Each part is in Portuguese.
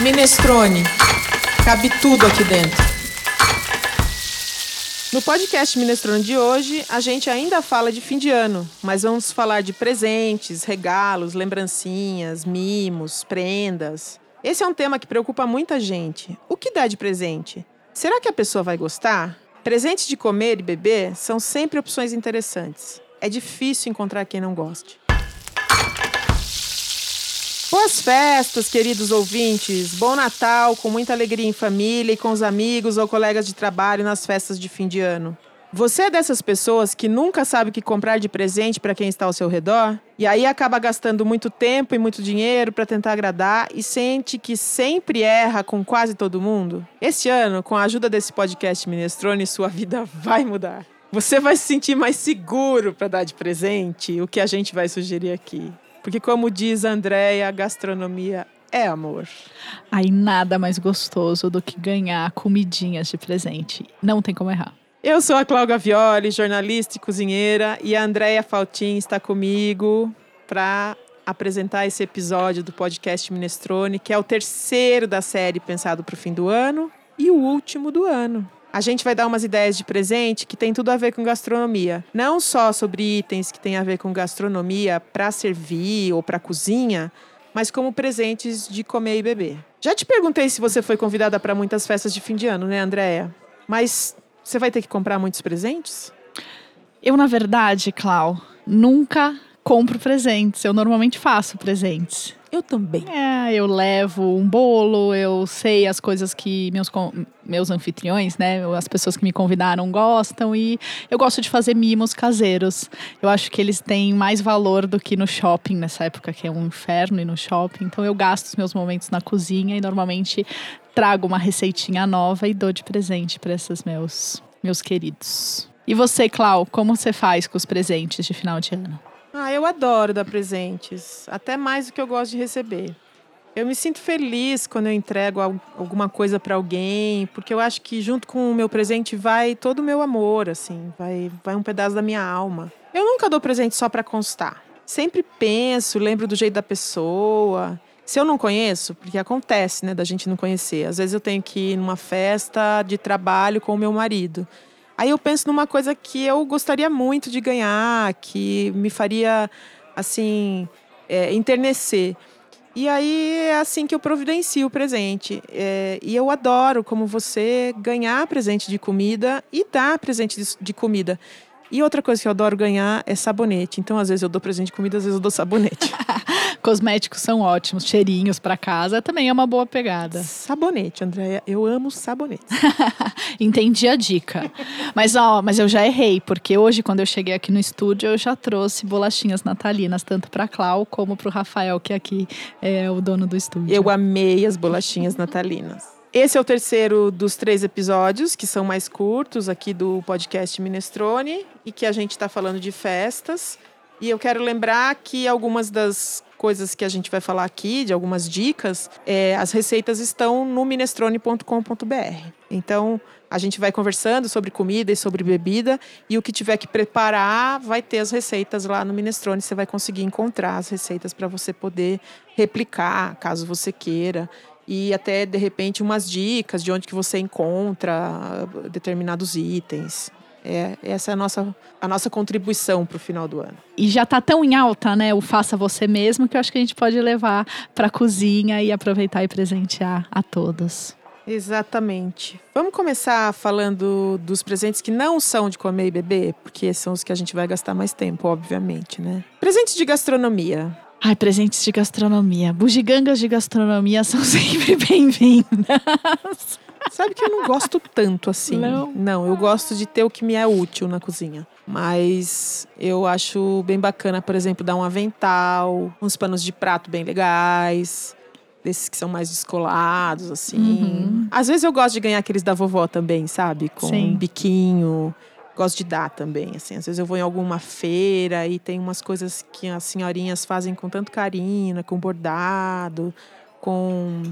Minestrone. Cabe tudo aqui dentro. No podcast Minestrone de hoje, a gente ainda fala de fim de ano, mas vamos falar de presentes, regalos, lembrancinhas, mimos, prendas. Esse é um tema que preocupa muita gente. O que dá de presente? Será que a pessoa vai gostar? Presentes de comer e beber são sempre opções interessantes. É difícil encontrar quem não goste. Boas festas, queridos ouvintes. Bom Natal, com muita alegria em família e com os amigos ou colegas de trabalho nas festas de fim de ano. Você é dessas pessoas que nunca sabe o que comprar de presente para quem está ao seu redor? E aí acaba gastando muito tempo e muito dinheiro para tentar agradar e sente que sempre erra com quase todo mundo? Este ano, com a ajuda desse podcast Minestrone, sua vida vai mudar. Você vai se sentir mais seguro para dar de presente o que a gente vai sugerir aqui. Porque, como diz a Andréia, gastronomia é amor. Aí nada mais gostoso do que ganhar comidinhas de presente. Não tem como errar. Eu sou a Cláudia Violi, jornalista e cozinheira, e a Andréia Faltin está comigo para apresentar esse episódio do podcast Minestrone, que é o terceiro da série pensado para o fim do ano e o último do ano. A gente vai dar umas ideias de presente que tem tudo a ver com gastronomia. Não só sobre itens que tem a ver com gastronomia para servir ou para cozinha, mas como presentes de comer e beber. Já te perguntei se você foi convidada para muitas festas de fim de ano, né, Andréia? Mas você vai ter que comprar muitos presentes? Eu, na verdade, Clau, nunca compro presentes. Eu normalmente faço presentes. Eu também. É, eu levo um bolo, eu sei as coisas que meus, meus anfitriões, né, as pessoas que me convidaram gostam e eu gosto de fazer mimos caseiros. Eu acho que eles têm mais valor do que no shopping nessa época que é um inferno e no shopping. Então eu gasto os meus momentos na cozinha e normalmente trago uma receitinha nova e dou de presente para esses meus meus queridos. E você, Clau, como você faz com os presentes de final de ano? Ah, eu adoro dar presentes, até mais do que eu gosto de receber. Eu me sinto feliz quando eu entrego alguma coisa para alguém, porque eu acho que junto com o meu presente vai todo o meu amor, assim, vai, vai um pedaço da minha alma. Eu nunca dou presente só para constar. Sempre penso, lembro do jeito da pessoa. Se eu não conheço, porque acontece, né, da gente não conhecer. Às vezes eu tenho que ir numa festa de trabalho com o meu marido. Aí eu penso numa coisa que eu gostaria muito de ganhar, que me faria, assim, é, enternecer. E aí é assim que eu providencio o presente. É, e eu adoro como você ganhar presente de comida e dar presente de, de comida. E outra coisa que eu adoro ganhar é sabonete. Então, às vezes eu dou presente de comida, às vezes eu dou sabonete. Cosméticos são ótimos, cheirinhos para casa também é uma boa pegada. Sabonete, Andréia, eu amo sabonete. Entendi a dica. mas ó, mas eu já errei, porque hoje quando eu cheguei aqui no estúdio, eu já trouxe bolachinhas natalinas tanto para Clau como para o Rafael, que aqui é o dono do estúdio. Eu amei as bolachinhas natalinas. Esse é o terceiro dos três episódios, que são mais curtos aqui do podcast Minestrone, e que a gente está falando de festas. E eu quero lembrar que algumas das coisas que a gente vai falar aqui, de algumas dicas, é, as receitas estão no minestrone.com.br. Então, a gente vai conversando sobre comida e sobre bebida, e o que tiver que preparar vai ter as receitas lá no Minestrone. Você vai conseguir encontrar as receitas para você poder replicar, caso você queira e até de repente umas dicas de onde que você encontra determinados itens. É, essa é a nossa, a nossa contribuição para o final do ano. E já está tão em alta, né? O faça você mesmo, que eu acho que a gente pode levar para a cozinha e aproveitar e presentear a todos. Exatamente. Vamos começar falando dos presentes que não são de comer e beber, porque são os que a gente vai gastar mais tempo, obviamente, né? Presentes de gastronomia. Ai, presentes de gastronomia. Bugigangas de gastronomia são sempre bem-vindas. Sabe que eu não gosto tanto assim. Não. Não, eu gosto de ter o que me é útil na cozinha. Mas eu acho bem bacana, por exemplo, dar um avental, uns panos de prato bem legais. Desses que são mais descolados, assim. Uhum. Às vezes eu gosto de ganhar aqueles da vovó também, sabe? Com Sim. um biquinho gosto de dar também, assim. Às vezes eu vou em alguma feira e tem umas coisas que as senhorinhas fazem com tanto carinho, né? com bordado, com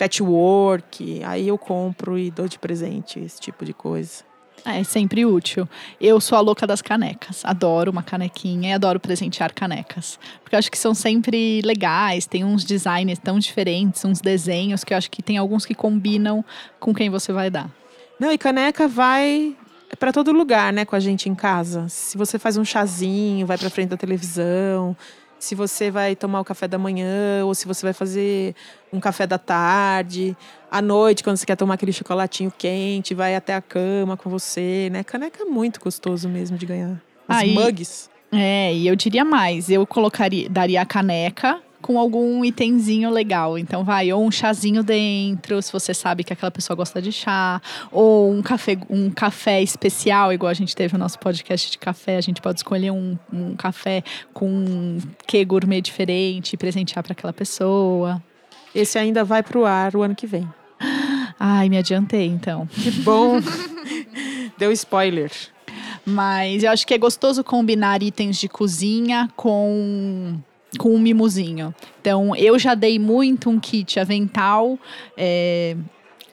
patchwork. Aí eu compro e dou de presente esse tipo de coisa. É sempre útil. Eu sou a louca das canecas. Adoro uma canequinha e adoro presentear canecas. Porque eu acho que são sempre legais, tem uns designs tão diferentes, uns desenhos que eu acho que tem alguns que combinam com quem você vai dar. Não, e caneca vai para todo lugar, né, com a gente em casa. Se você faz um chazinho, vai para frente da televisão, se você vai tomar o café da manhã ou se você vai fazer um café da tarde, à noite, quando você quer tomar aquele chocolatinho quente, vai até a cama com você, né? Caneca é muito gostoso mesmo de ganhar. Os Aí- mugs. É, e eu diria mais, eu colocaria, daria a caneca com algum itemzinho legal. Então vai, ou um chazinho dentro, se você sabe que aquela pessoa gosta de chá, ou um café, um café especial, igual a gente teve o nosso podcast de café, a gente pode escolher um, um café com um que gourmet diferente e presentear para aquela pessoa. Esse ainda vai pro ar o ano que vem. Ai, me adiantei então. Que bom. Deu spoiler. Mas eu acho que é gostoso combinar itens de cozinha com com um mimozinho. Então, eu já dei muito um kit avental, é,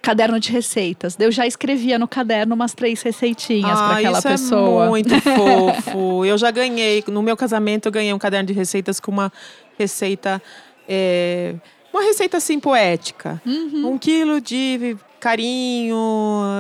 caderno de receitas. Eu já escrevia no caderno umas três receitinhas para Ah, aquela isso pessoa. É muito fofo. Eu já ganhei. No meu casamento, eu ganhei um caderno de receitas com uma receita. é, uma receita assim poética. Uhum. Um quilo de carinho,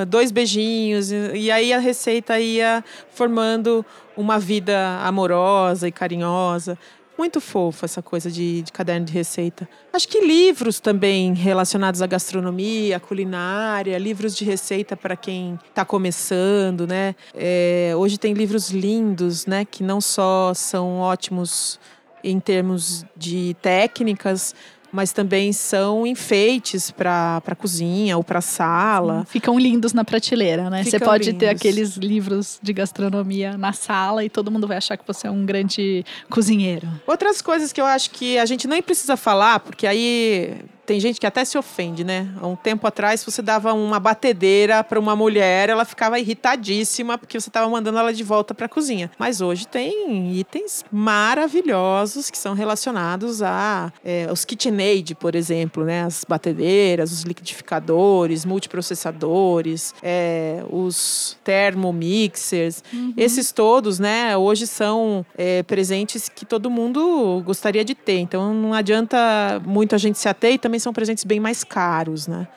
dois beijinhos. E aí a receita ia formando uma vida amorosa e carinhosa. Muito fofa essa coisa de, de caderno de receita. Acho que livros também relacionados à gastronomia, à culinária, livros de receita para quem está começando, né? É, hoje tem livros lindos, né? Que não só são ótimos em termos de técnicas, mas também são enfeites para a cozinha ou para a sala. Ficam lindos na prateleira, né? Você Ficam pode ter lindos. aqueles livros de gastronomia na sala e todo mundo vai achar que você é um grande cozinheiro. Outras coisas que eu acho que a gente nem precisa falar, porque aí tem gente que até se ofende, né? Há um tempo atrás, você dava uma batedeira para uma mulher, ela ficava irritadíssima porque você estava mandando ela de volta para a cozinha. Mas hoje tem itens maravilhosos que são relacionados a é, os KitchenAid, por exemplo, né? As batedeiras, os liquidificadores, multiprocessadores, é, os thermomixers. Esses todos, né? Hoje são é, presentes que todo mundo gostaria de ter. Então não adianta muito a gente se ater e também são presentes bem mais caros, né?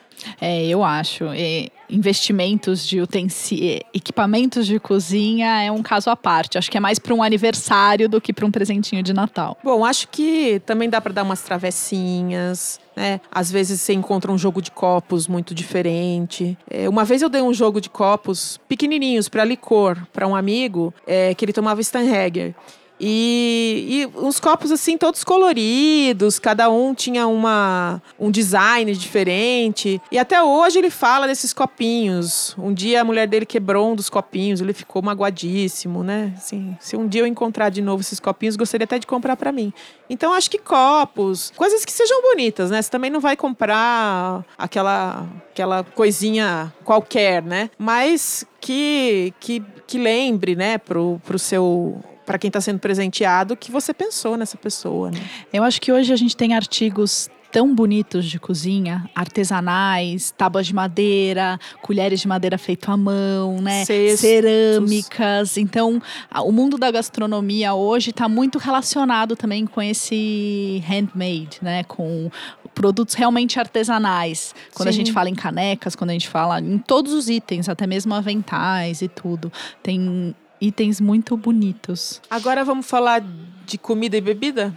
É, eu acho. E investimentos de utensi... equipamentos de cozinha é um caso à parte. Acho que é mais para um aniversário do que para um presentinho de Natal. Bom, acho que também dá para dar umas travessinhas, né? Às vezes você encontra um jogo de copos muito diferente. É, uma vez eu dei um jogo de copos pequenininhos para licor para um amigo é, que ele tomava Stanhager. E, e uns copos assim todos coloridos, cada um tinha uma, um design diferente. E até hoje ele fala desses copinhos. Um dia a mulher dele quebrou um dos copinhos, ele ficou magoadíssimo, né? Assim, se um dia eu encontrar de novo esses copinhos, gostaria até de comprar para mim. Então acho que copos, coisas que sejam bonitas, né? Você também não vai comprar aquela aquela coisinha qualquer, né? Mas que que, que lembre, né, pro, pro seu para quem está sendo presenteado que você pensou nessa pessoa, né? Eu acho que hoje a gente tem artigos tão bonitos de cozinha, artesanais, tábuas de madeira, colheres de madeira feito à mão, né? Cestos. Cerâmicas. Então, a- o mundo da gastronomia hoje está muito relacionado também com esse handmade, né? Com produtos realmente artesanais. Quando a Sim. gente fala em canecas, quando a gente fala em todos os itens, até mesmo aventais e tudo, tem itens muito bonitos. Agora vamos falar de comida e bebida?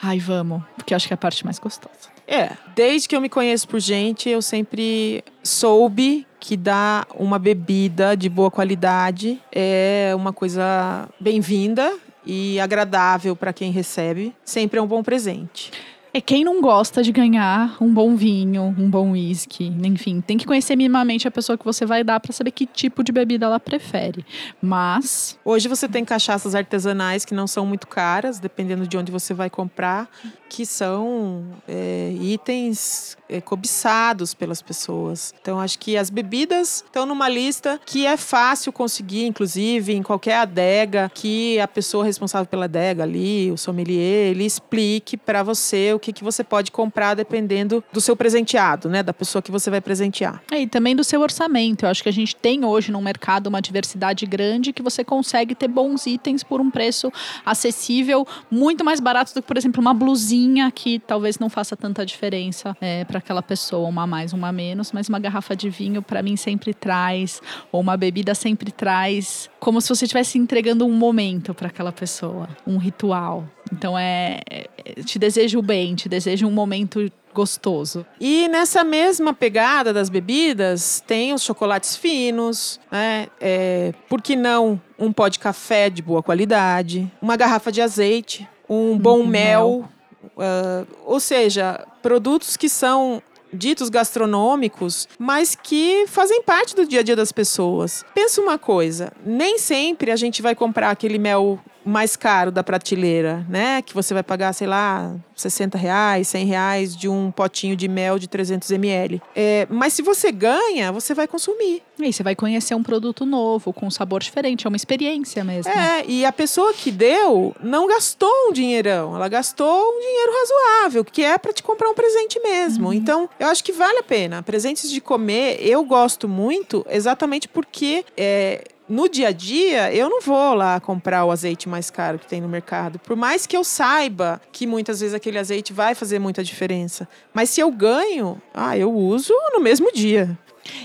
Ai, vamos, porque eu acho que é a parte mais gostosa. É, desde que eu me conheço por gente, eu sempre soube que dar uma bebida de boa qualidade é uma coisa bem-vinda e agradável para quem recebe. Sempre é um bom presente. É quem não gosta de ganhar um bom vinho, um bom whisky, enfim, tem que conhecer minimamente a pessoa que você vai dar para saber que tipo de bebida ela prefere. Mas Hoje você tem cachaças artesanais que não são muito caras, dependendo de onde você vai comprar, que são é, itens é, cobiçados pelas pessoas. Então, acho que as bebidas estão numa lista que é fácil conseguir, inclusive, em qualquer adega, que a pessoa responsável pela adega ali, o sommelier, ele explique para você o que, que você pode comprar dependendo do seu presenteado, né? Da pessoa que você vai presentear. É, e também do seu orçamento. Eu acho que a gente tem hoje no mercado uma diversidade grande que você consegue ter bons itens por um preço acessível, muito mais barato do que, por exemplo, uma blusinha que talvez não faça tanta diferença é, para aquela pessoa, uma mais, uma menos, mas uma garrafa de vinho para mim sempre traz, ou uma bebida sempre traz, como se você estivesse entregando um momento para aquela pessoa, um ritual. Então é, é, te desejo bem, te desejo um momento gostoso. E nessa mesma pegada das bebidas, tem os chocolates finos, né? É, por que não um pó de café de boa qualidade, uma garrafa de azeite, um bom hum, mel. mel. Uh, ou seja, produtos que são ditos gastronômicos, mas que fazem parte do dia a dia das pessoas. Pensa uma coisa, nem sempre a gente vai comprar aquele mel mais caro da prateleira, né? Que você vai pagar, sei lá, 60 reais, 100 reais de um potinho de mel de 300 ml. É, mas se você ganha, você vai consumir. E você vai conhecer um produto novo, com um sabor diferente, é uma experiência mesmo. É, e a pessoa que deu não gastou um dinheirão, ela gastou um dinheiro razoável, que é para te comprar um presente mesmo. Uhum. Então, eu acho que vale a pena. Presentes de comer, eu gosto muito, exatamente porque é, no dia a dia, eu não vou lá comprar o azeite mais caro que tem no mercado. Por mais que eu saiba que muitas vezes aquele azeite vai fazer muita diferença. Mas se eu ganho, ah, eu uso no mesmo dia.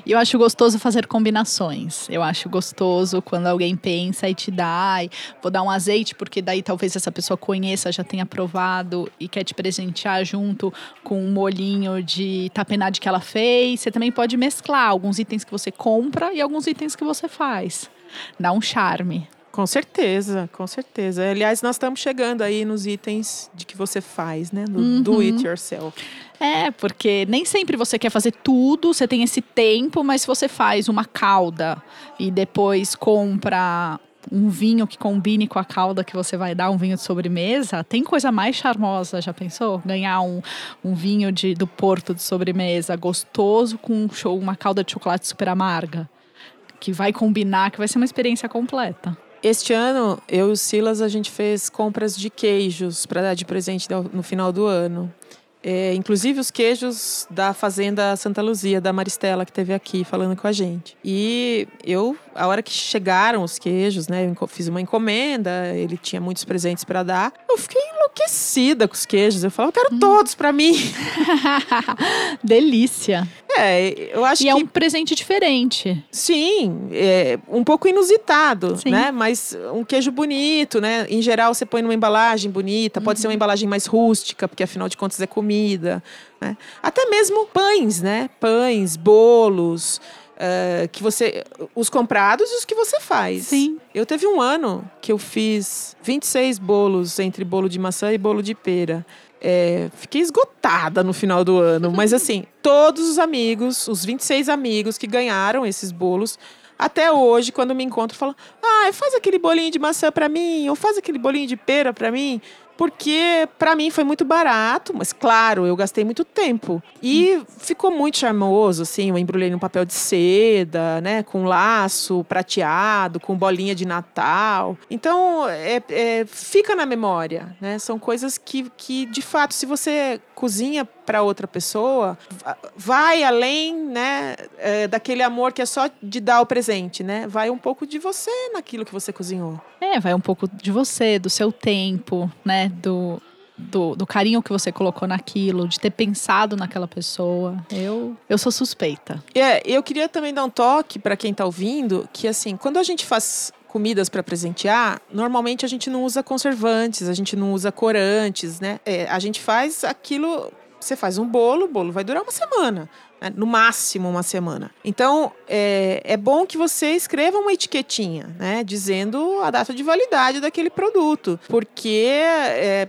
E eu acho gostoso fazer combinações. Eu acho gostoso quando alguém pensa e te dá, vou dar um azeite, porque daí talvez essa pessoa conheça, já tenha provado e quer te presentear junto com um molhinho de tapenade que ela fez. Você também pode mesclar alguns itens que você compra e alguns itens que você faz. Dá um charme. Com certeza, com certeza. Aliás, nós estamos chegando aí nos itens de que você faz, né? No uhum. do it yourself. É, porque nem sempre você quer fazer tudo, você tem esse tempo, mas se você faz uma calda e depois compra um vinho que combine com a calda que você vai dar, um vinho de sobremesa, tem coisa mais charmosa, já pensou? Ganhar um, um vinho de, do Porto de sobremesa gostoso com um show, uma calda de chocolate super amarga, que vai combinar, que vai ser uma experiência completa. Este ano, eu e o Silas, a gente fez compras de queijos para dar de presente no final do ano. É, inclusive os queijos da Fazenda Santa Luzia, da Maristela, que teve aqui falando com a gente. E eu, a hora que chegaram os queijos, né, eu fiz uma encomenda, ele tinha muitos presentes para dar. Eu fiquei enlouquecida com os queijos. Eu falo, eu quero hum. todos para mim. Delícia. É, eu acho e que. é um presente diferente. Sim, é um pouco inusitado, Sim. né? Mas um queijo bonito, né? Em geral, você põe numa embalagem bonita, pode ser uma uhum. embalagem mais rústica, porque afinal de contas é comida. Né? Até mesmo pães, né? Pães, bolos. Uh, que você. Os comprados e os que você faz. Sim. Eu teve um ano que eu fiz 26 bolos entre bolo de maçã e bolo de pera. É, fiquei esgotada no final do ano, mas assim, todos os amigos, os 26 amigos que ganharam esses bolos, até hoje, quando me encontro, falam: ah, faz aquele bolinho de maçã para mim, ou faz aquele bolinho de pera para mim porque para mim foi muito barato, mas claro, eu gastei muito tempo. E ficou muito charmoso, assim, eu embrulhei num papel de seda, né, com laço prateado, com bolinha de Natal. Então, é, é, fica na memória, né? São coisas que, que, de fato, se você cozinha para outra pessoa, vai além, né, é, daquele amor que é só de dar o presente, né? Vai um pouco de você naquilo que você cozinhou. É, vai um pouco de você, do seu tempo, né, do do, do, carinho que você colocou naquilo, de ter pensado naquela pessoa. Eu, eu sou suspeita. É, eu queria também dar um toque para quem está ouvindo, que assim, quando a gente faz comidas para presentear, normalmente a gente não usa conservantes, a gente não usa corantes, né? É, a gente faz aquilo você faz um bolo, o bolo vai durar uma semana? No máximo uma semana. Então, é, é bom que você escreva uma etiquetinha, né? Dizendo a data de validade daquele produto, porque é,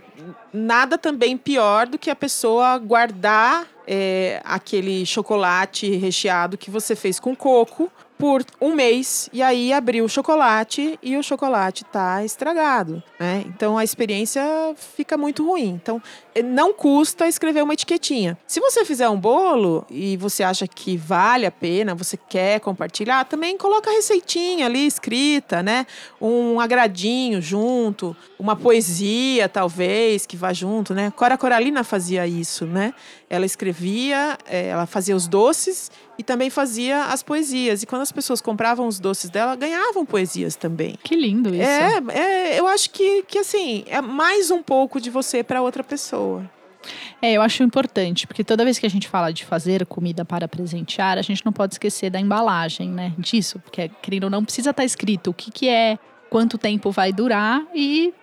nada também pior do que a pessoa guardar é, aquele chocolate recheado que você fez com coco por um mês e aí abriu o chocolate e o chocolate está estragado, né? Então a experiência fica muito ruim. Então não custa escrever uma etiquetinha. Se você fizer um bolo e você acha que vale a pena, você quer compartilhar, também coloca a receitinha ali escrita, né? Um agradinho junto, uma poesia talvez que vá junto, né? Cora Coralina fazia isso, né? Ela escrevia, eh, ela fazia os doces e também fazia as poesias. E quando as pessoas compravam os doces dela, ganhavam poesias também. Que lindo isso. É, é eu acho que, que assim, é mais um pouco de você para outra pessoa. É, eu acho importante, porque toda vez que a gente fala de fazer comida para presentear, a gente não pode esquecer da embalagem, né? Disso, porque, querendo ou não, precisa estar escrito o que, que é, quanto tempo vai durar e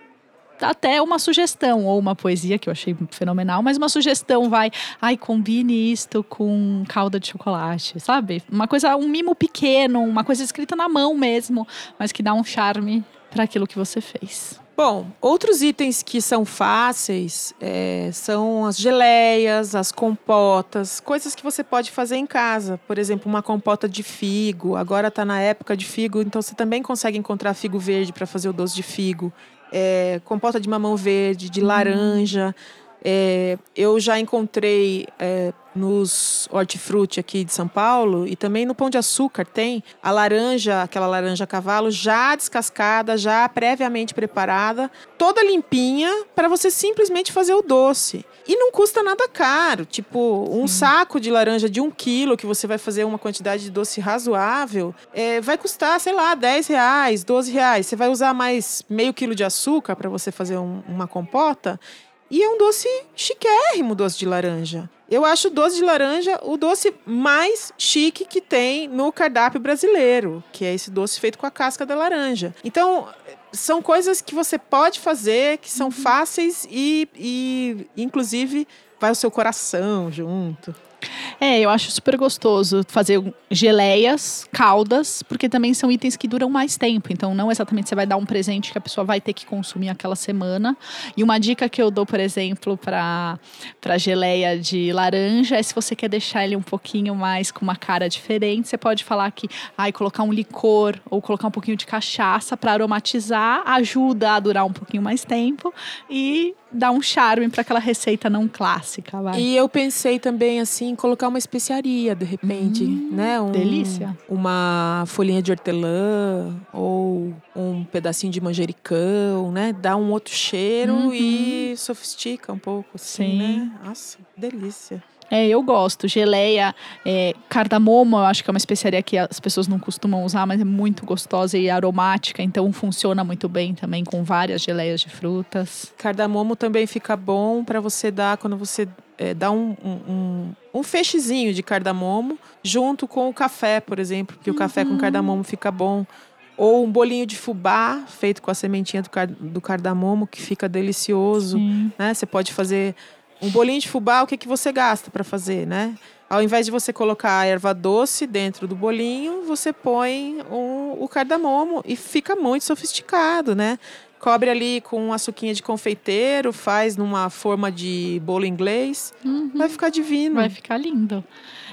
até uma sugestão, ou uma poesia que eu achei fenomenal, mas uma sugestão vai, ai, combine isto com calda de chocolate, sabe? Uma coisa, um mimo pequeno, uma coisa escrita na mão mesmo, mas que dá um charme para aquilo que você fez. Bom, outros itens que são fáceis é, são as geleias, as compotas, coisas que você pode fazer em casa. Por exemplo, uma compota de figo. Agora está na época de figo, então você também consegue encontrar figo verde para fazer o doce de figo é, compota de mamão verde, de laranja. É, eu já encontrei é, nos hortifruti aqui de São Paulo e também no Pão de Açúcar tem a laranja, aquela laranja cavalo já descascada, já previamente preparada, toda limpinha para você simplesmente fazer o doce. E não custa nada caro, tipo um Sim. saco de laranja de um quilo que você vai fazer uma quantidade de doce razoável, é, vai custar, sei lá, 10 reais, 12 reais. Você vai usar mais meio quilo de açúcar para você fazer um, uma compota e é um doce chiquérrimo, doce de laranja. Eu acho o doce de laranja o doce mais chique que tem no cardápio brasileiro, que é esse doce feito com a casca da laranja. Então, são coisas que você pode fazer, que são uhum. fáceis e, e, inclusive, vai o seu coração junto. É, eu acho super gostoso fazer geleias, caldas, porque também são itens que duram mais tempo. Então, não exatamente você vai dar um presente que a pessoa vai ter que consumir aquela semana. E uma dica que eu dou, por exemplo, para geleia de laranja é se você quer deixar ele um pouquinho mais com uma cara diferente, você pode falar que ai, colocar um licor ou colocar um pouquinho de cachaça para aromatizar ajuda a durar um pouquinho mais tempo e dá um charme para aquela receita não clássica. Vai. E eu pensei também assim, colocar uma especiaria de repente, hum, né? Um, delícia. Uma folhinha de hortelã ou um pedacinho de manjericão, né? Dá um outro cheiro uhum. e sofistica um pouco, assim, Sim. né? Nossa, delícia. É, eu gosto. Geleia, é, cardamomo, eu acho que é uma especiaria que as pessoas não costumam usar, mas é muito gostosa e aromática, então funciona muito bem também com várias geleias de frutas. Cardamomo também fica bom para você dar quando você é, dá um, um, um, feixezinho de cardamomo junto com o café, por exemplo, porque uhum. o café com uhum. cardamomo fica bom. Ou um bolinho de fubá feito com a sementinha do, car do cardamomo, que fica delicioso. Né? Você pode fazer um bolinho de fubá, o que, que você gasta para fazer, né? Ao invés de você colocar a erva doce dentro do bolinho, você põe um, o cardamomo e fica muito sofisticado, né? Cobre ali com açuquinha de confeiteiro, faz numa forma de bolo inglês. Uhum. Vai ficar divino. Vai ficar lindo.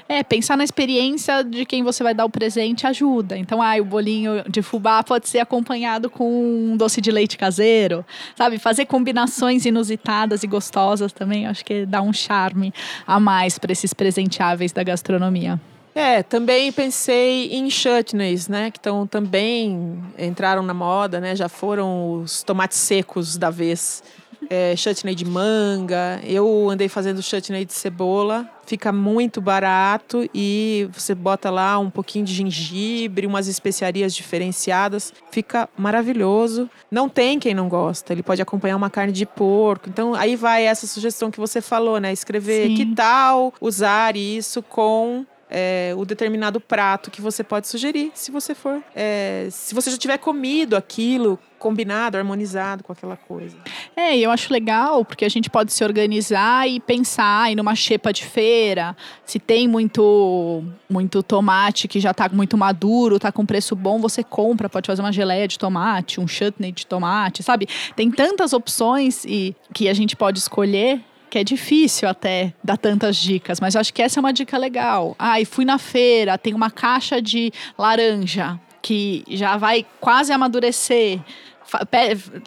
É, pensar na experiência de quem você vai dar o presente ajuda. Então, ah, o bolinho de fubá pode ser acompanhado com um doce de leite caseiro, sabe? Fazer combinações inusitadas e gostosas também, acho que dá um charme a mais para esses presenteáveis da gastronomia. É, também pensei em chutneys, né? Que estão também entraram na moda, né? Já foram os tomates secos da vez é, chutney de manga. Eu andei fazendo chutney de cebola. Fica muito barato e você bota lá um pouquinho de gengibre, umas especiarias diferenciadas. Fica maravilhoso. Não tem quem não gosta. Ele pode acompanhar uma carne de porco. Então aí vai essa sugestão que você falou, né? Escrever Sim. que tal usar isso com é, o determinado prato que você pode sugerir, se você for. É, se você já tiver comido aquilo, combinado, harmonizado com aquela coisa. É, eu acho legal, porque a gente pode se organizar e pensar em numa xepa de feira, se tem muito muito tomate que já está muito maduro, está com preço bom, você compra, pode fazer uma geleia de tomate, um chutney de tomate, sabe? Tem tantas opções e que a gente pode escolher que é difícil até dar tantas dicas, mas acho que essa é uma dica legal. Ah, e fui na feira, tem uma caixa de laranja que já vai quase amadurecer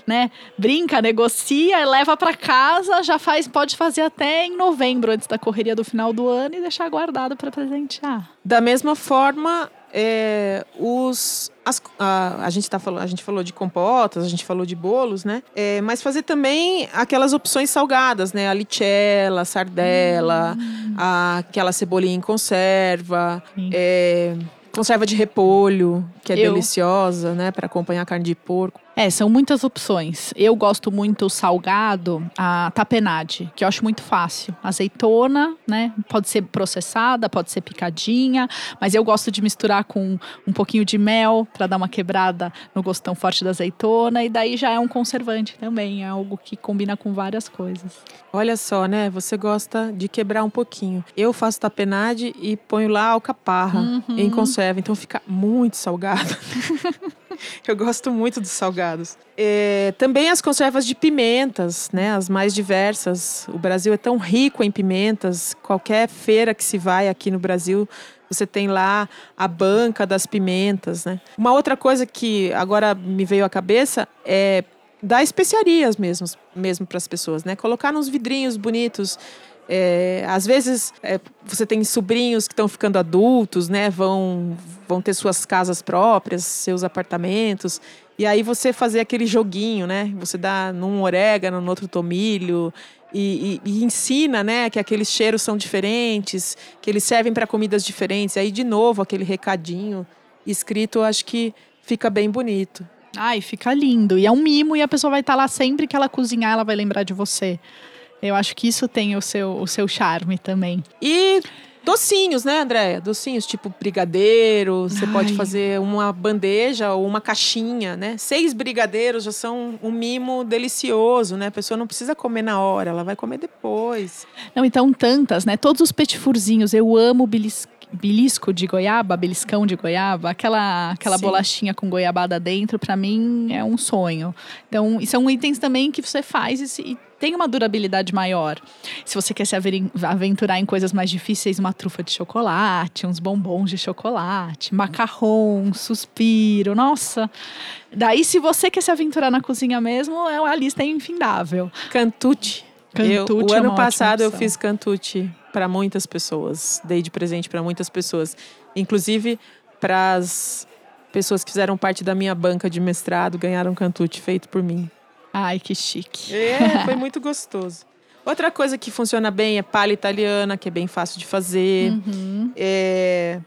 né, brinca, negocia, leva para casa, já faz, pode fazer até em novembro, antes da correria do final do ano e deixar guardado para presentear. Da mesma forma, é, os, as, a, a, gente tá falou, a gente falou de compotas, a gente falou de bolos, né? É, mas fazer também aquelas opções salgadas, né? A lichela, a sardela, hum. a, aquela cebolinha em conserva. É, conserva de repolho, que é Eu... deliciosa, né, para acompanhar a carne de porco. É, são muitas opções. Eu gosto muito salgado, a tapenade, que eu acho muito fácil. Azeitona, né? Pode ser processada, pode ser picadinha, mas eu gosto de misturar com um pouquinho de mel para dar uma quebrada no gostão forte da azeitona e daí já é um conservante também, é algo que combina com várias coisas. Olha só, né? Você gosta de quebrar um pouquinho. Eu faço tapenade e ponho lá alcaparra uhum. em conserva, então fica muito salgado. Eu gosto muito dos salgados. É, também as conservas de pimentas, né? As mais diversas. O Brasil é tão rico em pimentas. Qualquer feira que se vai aqui no Brasil, você tem lá a banca das pimentas, né? Uma outra coisa que agora me veio à cabeça é dar especiarias mesmo, mesmo para as pessoas, né? Colocar nos vidrinhos bonitos é, às vezes é, você tem sobrinhos que estão ficando adultos, né? Vão, vão ter suas casas próprias, seus apartamentos. E aí você fazer aquele joguinho, né? Você dá num orégano, no outro tomilho. E, e, e, ensina, né, que aqueles cheiros são diferentes, que eles servem para comidas diferentes. Aí, de novo, aquele recadinho escrito, acho que fica bem bonito. Ai, fica lindo. E é um mimo e a pessoa vai estar tá lá sempre que ela cozinhar, ela vai lembrar de você. Eu acho que isso tem o seu, o seu charme também. E docinhos, né, Andréia? Docinhos, tipo brigadeiro. Você Ai. pode fazer uma bandeja ou uma caixinha, né? Seis brigadeiros já são um mimo delicioso, né? A pessoa não precisa comer na hora, ela vai comer depois. Não, então tantas, né? Todos os petifurzinhos. Eu amo belisco belisco de goiaba, beliscão de goiaba, aquela, aquela bolachinha com goiabada dentro, para mim é um sonho. Então, são itens também que você faz e, e tem uma durabilidade maior. Se você quer se aventurar em coisas mais difíceis, uma trufa de chocolate, uns bombons de chocolate, macarrão, suspiro, nossa. Daí, se você quer se aventurar na cozinha mesmo, é a lista é infindável. Cantute. Cantute. o é ano passado eu fiz cantute para muitas pessoas, dei de presente para muitas pessoas, inclusive para as pessoas que fizeram parte da minha banca de mestrado ganharam cantute feito por mim. Ai, que chique. É, foi muito gostoso. Outra coisa que funciona bem é palha italiana, que é bem fácil de fazer. Uhum. É,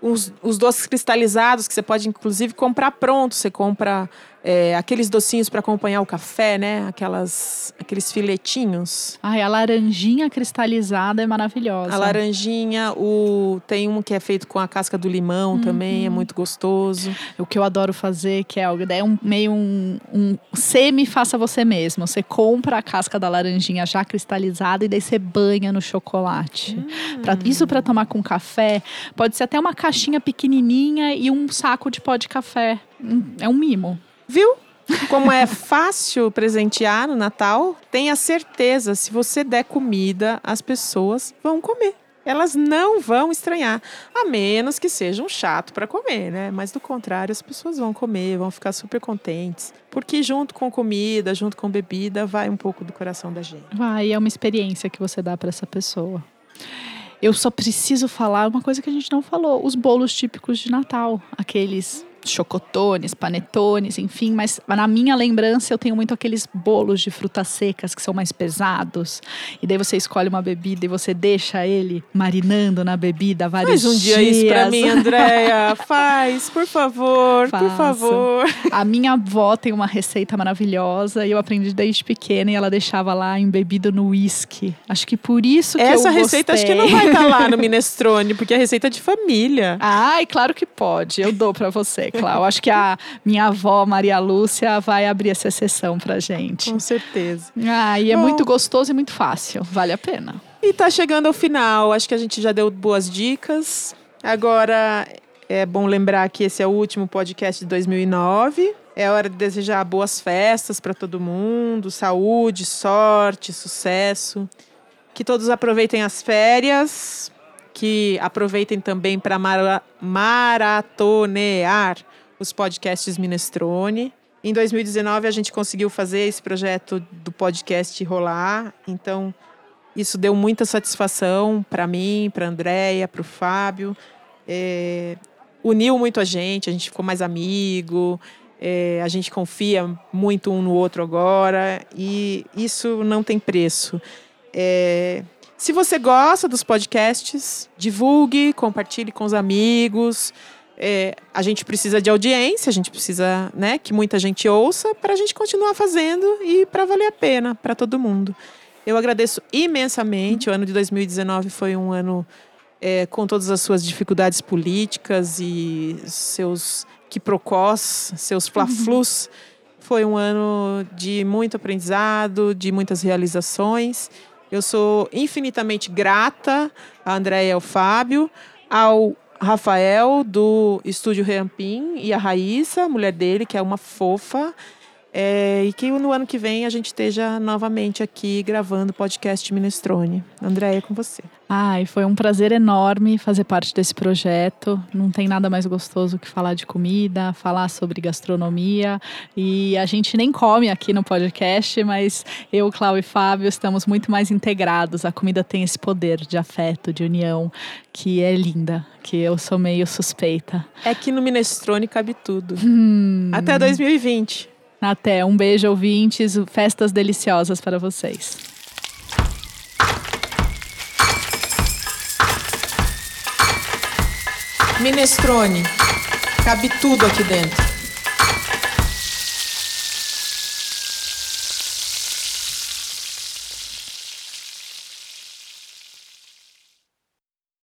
os, os doces cristalizados, que você pode inclusive comprar pronto. Você compra é, aqueles docinhos para acompanhar o café, né? Aquelas, aqueles filetinhos. Ai, a laranjinha cristalizada é maravilhosa. A laranjinha, o tem um que é feito com a casca do limão uhum. também, é muito gostoso. O que eu adoro fazer, que é, é um, meio um, um semi-faça você mesmo. Você compra a casca da laranjinha já cristalizada e daí você banha no chocolate. Hum. Pra, isso para tomar com café. Pode ser até uma caixinha pequenininha e um saco de pó de café. Hum, é um mimo. Viu? Como é fácil presentear no Natal, tenha certeza, se você der comida, as pessoas vão comer. Elas não vão estranhar, a menos que sejam chato para comer, né? Mas do contrário, as pessoas vão comer, vão ficar super contentes, porque junto com comida, junto com bebida, vai um pouco do coração da gente. Vai, é uma experiência que você dá para essa pessoa. Eu só preciso falar uma coisa que a gente não falou: os bolos típicos de Natal, aqueles chocotones, panetones, enfim, mas na minha lembrança eu tenho muito aqueles bolos de frutas secas que são mais pesados. E daí você escolhe uma bebida e você deixa ele marinando na bebida vários Faz um dia dias. isso pra mim, Andréia. Faz, por favor, Faço. por favor. A minha avó tem uma receita maravilhosa e eu aprendi desde pequena e ela deixava lá embebido no uísque. Acho que por isso que Essa eu receita acho que não vai estar tá lá no minestrone, porque é receita de família. Ai, claro que pode. Eu dou para você. Cláudio. Acho que a minha avó, Maria Lúcia, vai abrir essa sessão pra gente. Com certeza. Ah, e é Bom, muito gostoso e muito fácil. Vale a pena. E tá chegando ao final. Acho que a gente já deu boas dicas. Agora é bom lembrar que esse é o último podcast de 2009. É hora de desejar boas festas para todo mundo, saúde, sorte, sucesso. Que todos aproveitem as férias, que aproveitem também para mara maratonear os podcasts Minestrone. Em 2019 a gente conseguiu fazer esse projeto do podcast rolar, então isso deu muita satisfação para mim, para a Andréia, para o Fábio. É, uniu muito a gente, a gente ficou mais amigo, é, a gente confia muito um no outro agora e isso não tem preço. É, se você gosta dos podcasts, divulgue, compartilhe com os amigos. É, a gente precisa de audiência, a gente precisa né, que muita gente ouça para a gente continuar fazendo e para valer a pena para todo mundo. Eu agradeço imensamente. O ano de 2019 foi um ano é, com todas as suas dificuldades políticas e seus quiprocós, seus flaflus. Foi um ano de muito aprendizado, de muitas realizações. Eu sou infinitamente grata a Andréia e ao Fábio, ao Rafael do Estúdio Reampim e a Raíssa, mulher dele, que é uma fofa. É, e que no ano que vem a gente esteja novamente aqui gravando o podcast Minestrone. Andréia, é com você. Ai, foi um prazer enorme fazer parte desse projeto. Não tem nada mais gostoso que falar de comida, falar sobre gastronomia. E a gente nem come aqui no podcast, mas eu, Cláudio e Fábio estamos muito mais integrados. A comida tem esse poder de afeto, de união, que é linda, que eu sou meio suspeita. É que no Minestrone cabe tudo. Hum. Até 2020. Até. Um beijo, ouvintes. Festas deliciosas para vocês. Minestrone. Cabe tudo aqui dentro.